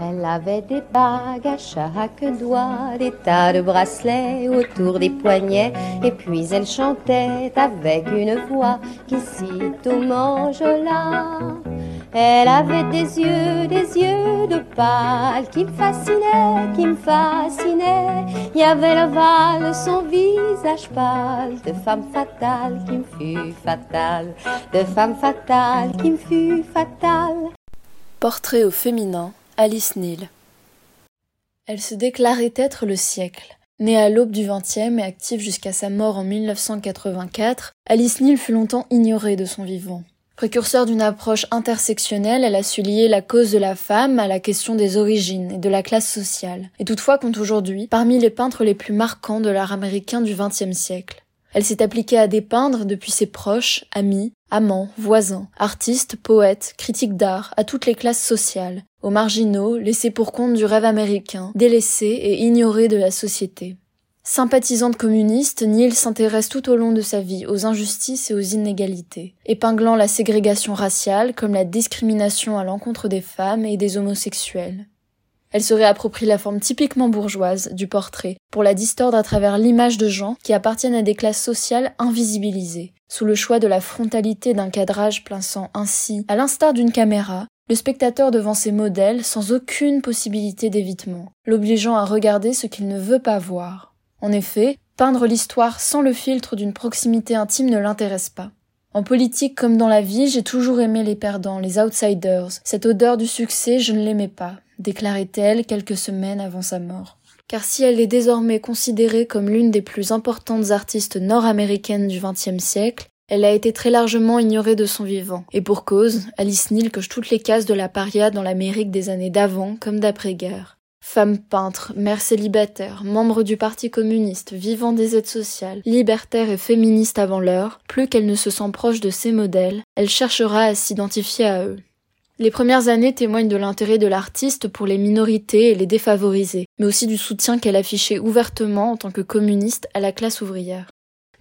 Elle avait des bagues à chaque doigt, des tas de bracelets autour des poignets, et puis elle chantait avec une voix qui sitôt m'enjola. Elle avait des yeux, des yeux de pâle qui me fascinaient, qui me fascinaient. Il y avait l'ovale, son visage pâle, de femme fatale qui me fut fatale, de femme fatale qui me fut fatale. Portrait au féminin, Alice Neal. Elle se déclarait être le siècle. Née à l'aube du XXe et active jusqu'à sa mort en 1984, Alice Neal fut longtemps ignorée de son vivant. Précurseur d'une approche intersectionnelle, elle a su lier la cause de la femme à la question des origines et de la classe sociale, et toutefois compte aujourd'hui parmi les peintres les plus marquants de l'art américain du XXe siècle. Elle s'est appliquée à dépeindre depuis ses proches, amis, amants, voisins, artistes, poètes, critiques d'art, à toutes les classes sociales, aux marginaux, laissés pour compte du rêve américain, délaissés et ignorés de la société. Sympathisante communiste, Neil s'intéresse tout au long de sa vie aux injustices et aux inégalités, épinglant la ségrégation raciale comme la discrimination à l'encontre des femmes et des homosexuels. Elle se réapproprie la forme typiquement bourgeoise du portrait pour la distordre à travers l'image de gens qui appartiennent à des classes sociales invisibilisées, sous le choix de la frontalité d'un cadrage plaçant ainsi, à l'instar d'une caméra, le spectateur devant ses modèles sans aucune possibilité d'évitement, l'obligeant à regarder ce qu'il ne veut pas voir. En effet, peindre l'histoire sans le filtre d'une proximité intime ne l'intéresse pas. En politique comme dans la vie, j'ai toujours aimé les perdants, les outsiders. Cette odeur du succès, je ne l'aimais pas, déclarait-elle quelques semaines avant sa mort. Car si elle est désormais considérée comme l'une des plus importantes artistes nord-américaines du XXe siècle, elle a été très largement ignorée de son vivant. Et pour cause, Alice Neal coche toutes les cases de la paria dans l'Amérique des années d'avant comme d'après-guerre. Femme peintre, mère célibataire, membre du Parti communiste, vivant des aides sociales, libertaire et féministe avant l'heure, plus qu'elle ne se sent proche de ses modèles, elle cherchera à s'identifier à eux. Les premières années témoignent de l'intérêt de l'artiste pour les minorités et les défavorisés, mais aussi du soutien qu'elle affichait ouvertement en tant que communiste à la classe ouvrière.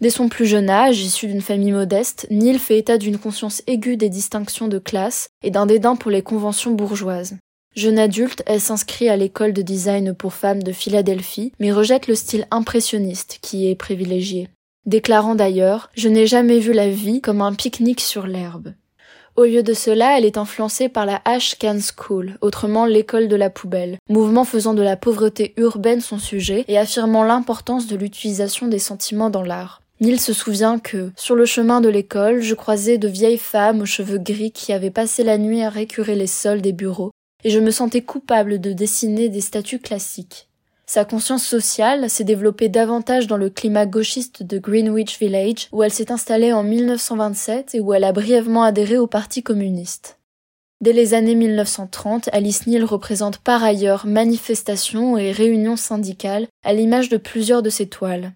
Dès son plus jeune âge, issu d'une famille modeste, Neil fait état d'une conscience aiguë des distinctions de classe et d'un dédain pour les conventions bourgeoises. Jeune adulte, elle s'inscrit à l'école de design pour femmes de Philadelphie, mais rejette le style impressionniste qui est privilégié. Déclarant d'ailleurs Je n'ai jamais vu la vie comme un pique-nique sur l'herbe. Au lieu de cela, elle est influencée par la Ash Can School, autrement l'école de la poubelle, mouvement faisant de la pauvreté urbaine son sujet et affirmant l'importance de l'utilisation des sentiments dans l'art. Neil se souvient que, sur le chemin de l'école, je croisais de vieilles femmes aux cheveux gris qui avaient passé la nuit à récurer les sols des bureaux, et je me sentais coupable de dessiner des statues classiques. Sa conscience sociale s'est développée davantage dans le climat gauchiste de Greenwich Village, où elle s'est installée en 1927 et où elle a brièvement adhéré au Parti communiste. Dès les années 1930, Alice Neal représente par ailleurs manifestations et réunions syndicales à l'image de plusieurs de ses toiles.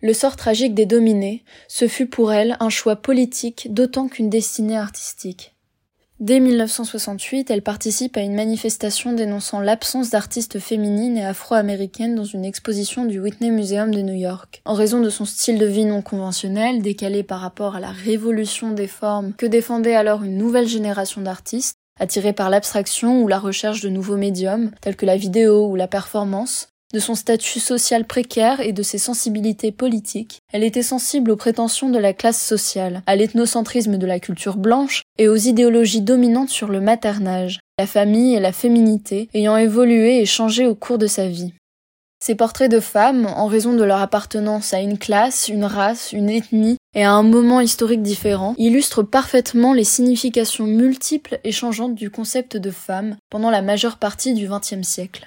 Le sort tragique des dominés, ce fut pour elle un choix politique d'autant qu'une destinée artistique. Dès 1968, elle participe à une manifestation dénonçant l'absence d'artistes féminines et afro-américaines dans une exposition du Whitney Museum de New York. En raison de son style de vie non conventionnel, décalé par rapport à la révolution des formes que défendait alors une nouvelle génération d'artistes, attirés par l'abstraction ou la recherche de nouveaux médiums, tels que la vidéo ou la performance, de son statut social précaire et de ses sensibilités politiques, elle était sensible aux prétentions de la classe sociale, à l'ethnocentrisme de la culture blanche et aux idéologies dominantes sur le maternage, la famille et la féminité ayant évolué et changé au cours de sa vie. Ces portraits de femmes, en raison de leur appartenance à une classe, une race, une ethnie et à un moment historique différent, illustrent parfaitement les significations multiples et changeantes du concept de femme pendant la majeure partie du XXe siècle.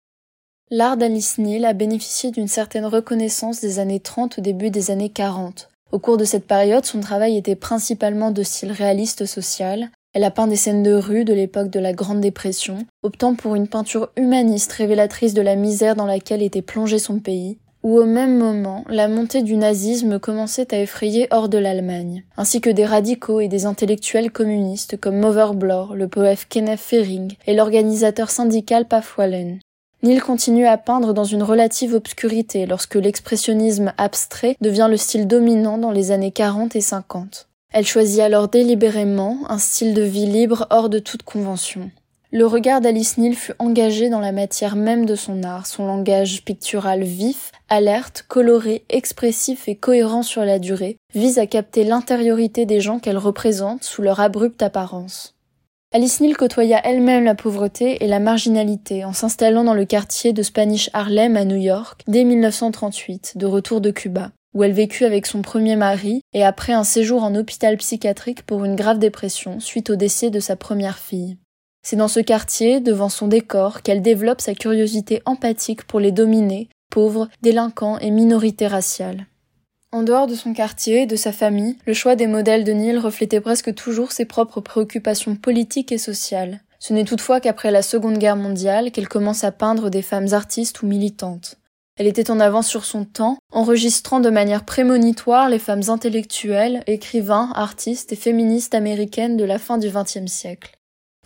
L'art d'Alice Neal a bénéficié d'une certaine reconnaissance des années 30 au début des années 40. Au cours de cette période, son travail était principalement de style réaliste social. Elle a peint des scènes de rue de l'époque de la Grande Dépression, optant pour une peinture humaniste révélatrice de la misère dans laquelle était plongé son pays, où au même moment, la montée du nazisme commençait à effrayer hors de l'Allemagne, ainsi que des radicaux et des intellectuels communistes comme Mover le poète Kenneth Fering et l'organisateur syndical Paf Wallen. Neil continue à peindre dans une relative obscurité lorsque l'expressionnisme abstrait devient le style dominant dans les années 40 et 50. Elle choisit alors délibérément un style de vie libre hors de toute convention. Le regard d'Alice Neal fut engagé dans la matière même de son art, son langage pictural vif, alerte, coloré, expressif et cohérent sur la durée, vise à capter l'intériorité des gens qu'elle représente sous leur abrupte apparence. Alice Neal côtoya elle-même la pauvreté et la marginalité en s'installant dans le quartier de Spanish Harlem à New York dès 1938, de retour de Cuba, où elle vécut avec son premier mari et après un séjour en hôpital psychiatrique pour une grave dépression suite au décès de sa première fille. C'est dans ce quartier, devant son décor, qu'elle développe sa curiosité empathique pour les dominés, pauvres, délinquants et minorités raciales. En dehors de son quartier et de sa famille, le choix des modèles de Neil reflétait presque toujours ses propres préoccupations politiques et sociales. Ce n'est toutefois qu'après la Seconde Guerre mondiale qu'elle commence à peindre des femmes artistes ou militantes. Elle était en avance sur son temps, enregistrant de manière prémonitoire les femmes intellectuelles, écrivains, artistes et féministes américaines de la fin du XXe siècle.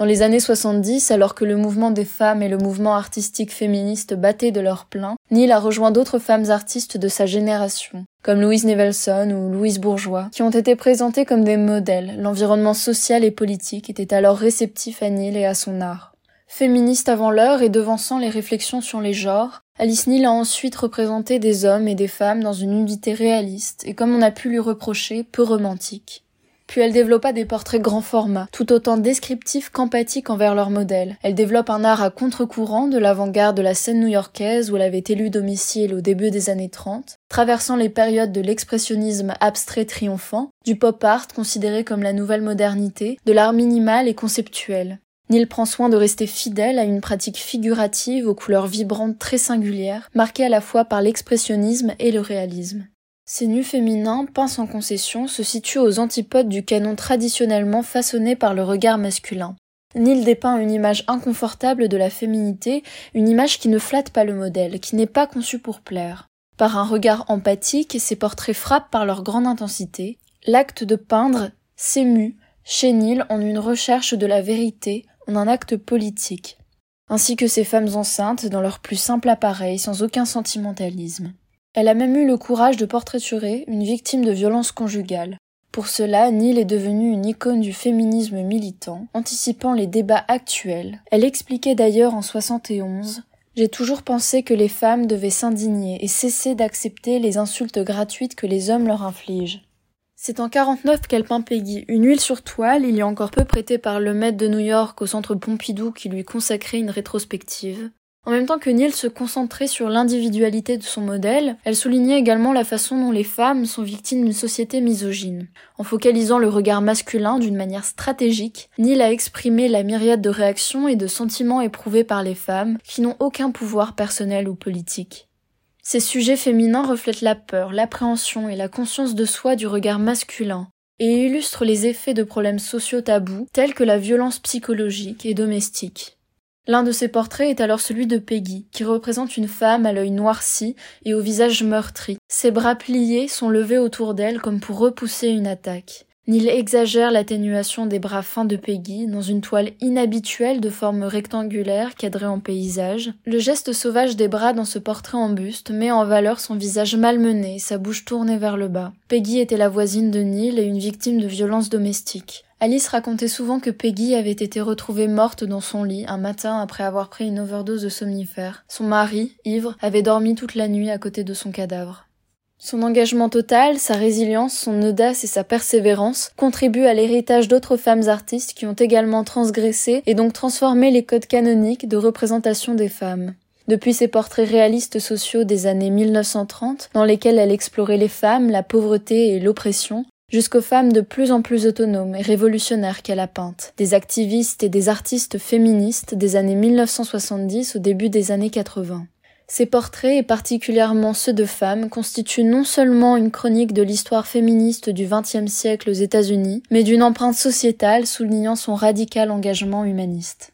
Dans les années 70, alors que le mouvement des femmes et le mouvement artistique féministe battaient de leur plein, Neil a rejoint d'autres femmes artistes de sa génération, comme Louise Nevelson ou Louise Bourgeois, qui ont été présentées comme des modèles. L'environnement social et politique était alors réceptif à Neil et à son art. Féministe avant l'heure et devançant les réflexions sur les genres, Alice Neal a ensuite représenté des hommes et des femmes dans une unité réaliste et, comme on a pu lui reprocher, peu romantique. Puis elle développa des portraits grand format, tout autant descriptifs qu'empathiques envers leur modèle. Elle développe un art à contre-courant de l'avant-garde de la scène new-yorkaise où elle avait élu domicile au début des années 30, traversant les périodes de l'expressionnisme abstrait triomphant, du pop art considéré comme la nouvelle modernité, de l'art minimal et conceptuel. Neil prend soin de rester fidèle à une pratique figurative aux couleurs vibrantes très singulières, marquée à la fois par l'expressionnisme et le réalisme. Ces nus féminins, peints sans concession, se situent aux antipodes du canon traditionnellement façonné par le regard masculin. Neil dépeint une image inconfortable de la féminité, une image qui ne flatte pas le modèle, qui n'est pas conçue pour plaire. Par un regard empathique, ses portraits frappent par leur grande intensité. L'acte de peindre s'émue, chez Neil, en une recherche de la vérité, en un acte politique. Ainsi que ces femmes enceintes dans leur plus simple appareil, sans aucun sentimentalisme. Elle a même eu le courage de portraiturer une victime de violence conjugale. Pour cela, Neil est devenue une icône du féminisme militant, anticipant les débats actuels. Elle expliquait d'ailleurs en 71 j'ai toujours pensé que les femmes devaient s'indigner et cesser d'accepter les insultes gratuites que les hommes leur infligent. C'est en 49 qu'elle peint Peggy, une huile sur toile, il y a encore peu prêtée par le maître de New York au centre Pompidou qui lui consacrait une rétrospective. En même temps que Neil se concentrait sur l'individualité de son modèle, elle soulignait également la façon dont les femmes sont victimes d'une société misogyne. En focalisant le regard masculin d'une manière stratégique, Neil a exprimé la myriade de réactions et de sentiments éprouvés par les femmes qui n'ont aucun pouvoir personnel ou politique. Ces sujets féminins reflètent la peur, l'appréhension et la conscience de soi du regard masculin, et illustrent les effets de problèmes sociaux tabous tels que la violence psychologique et domestique. L'un de ces portraits est alors celui de Peggy, qui représente une femme à l'œil noirci et au visage meurtri. Ses bras pliés sont levés autour d'elle comme pour repousser une attaque. Neil exagère l'atténuation des bras fins de Peggy dans une toile inhabituelle de forme rectangulaire cadrée en paysage. Le geste sauvage des bras dans ce portrait en buste met en valeur son visage malmené, sa bouche tournée vers le bas. Peggy était la voisine de Neil et une victime de violences domestiques. Alice racontait souvent que Peggy avait été retrouvée morte dans son lit un matin après avoir pris une overdose de somnifères. Son mari, ivre, avait dormi toute la nuit à côté de son cadavre. Son engagement total, sa résilience, son audace et sa persévérance contribuent à l'héritage d'autres femmes artistes qui ont également transgressé et donc transformé les codes canoniques de représentation des femmes. Depuis ses portraits réalistes sociaux des années 1930, dans lesquels elle explorait les femmes, la pauvreté et l'oppression, jusqu'aux femmes de plus en plus autonomes et révolutionnaires qu'elle a peintes, des activistes et des artistes féministes des années 1970 au début des années 80. Ces portraits, et particulièrement ceux de femmes, constituent non seulement une chronique de l'histoire féministe du XXe siècle aux États-Unis, mais d'une empreinte sociétale soulignant son radical engagement humaniste.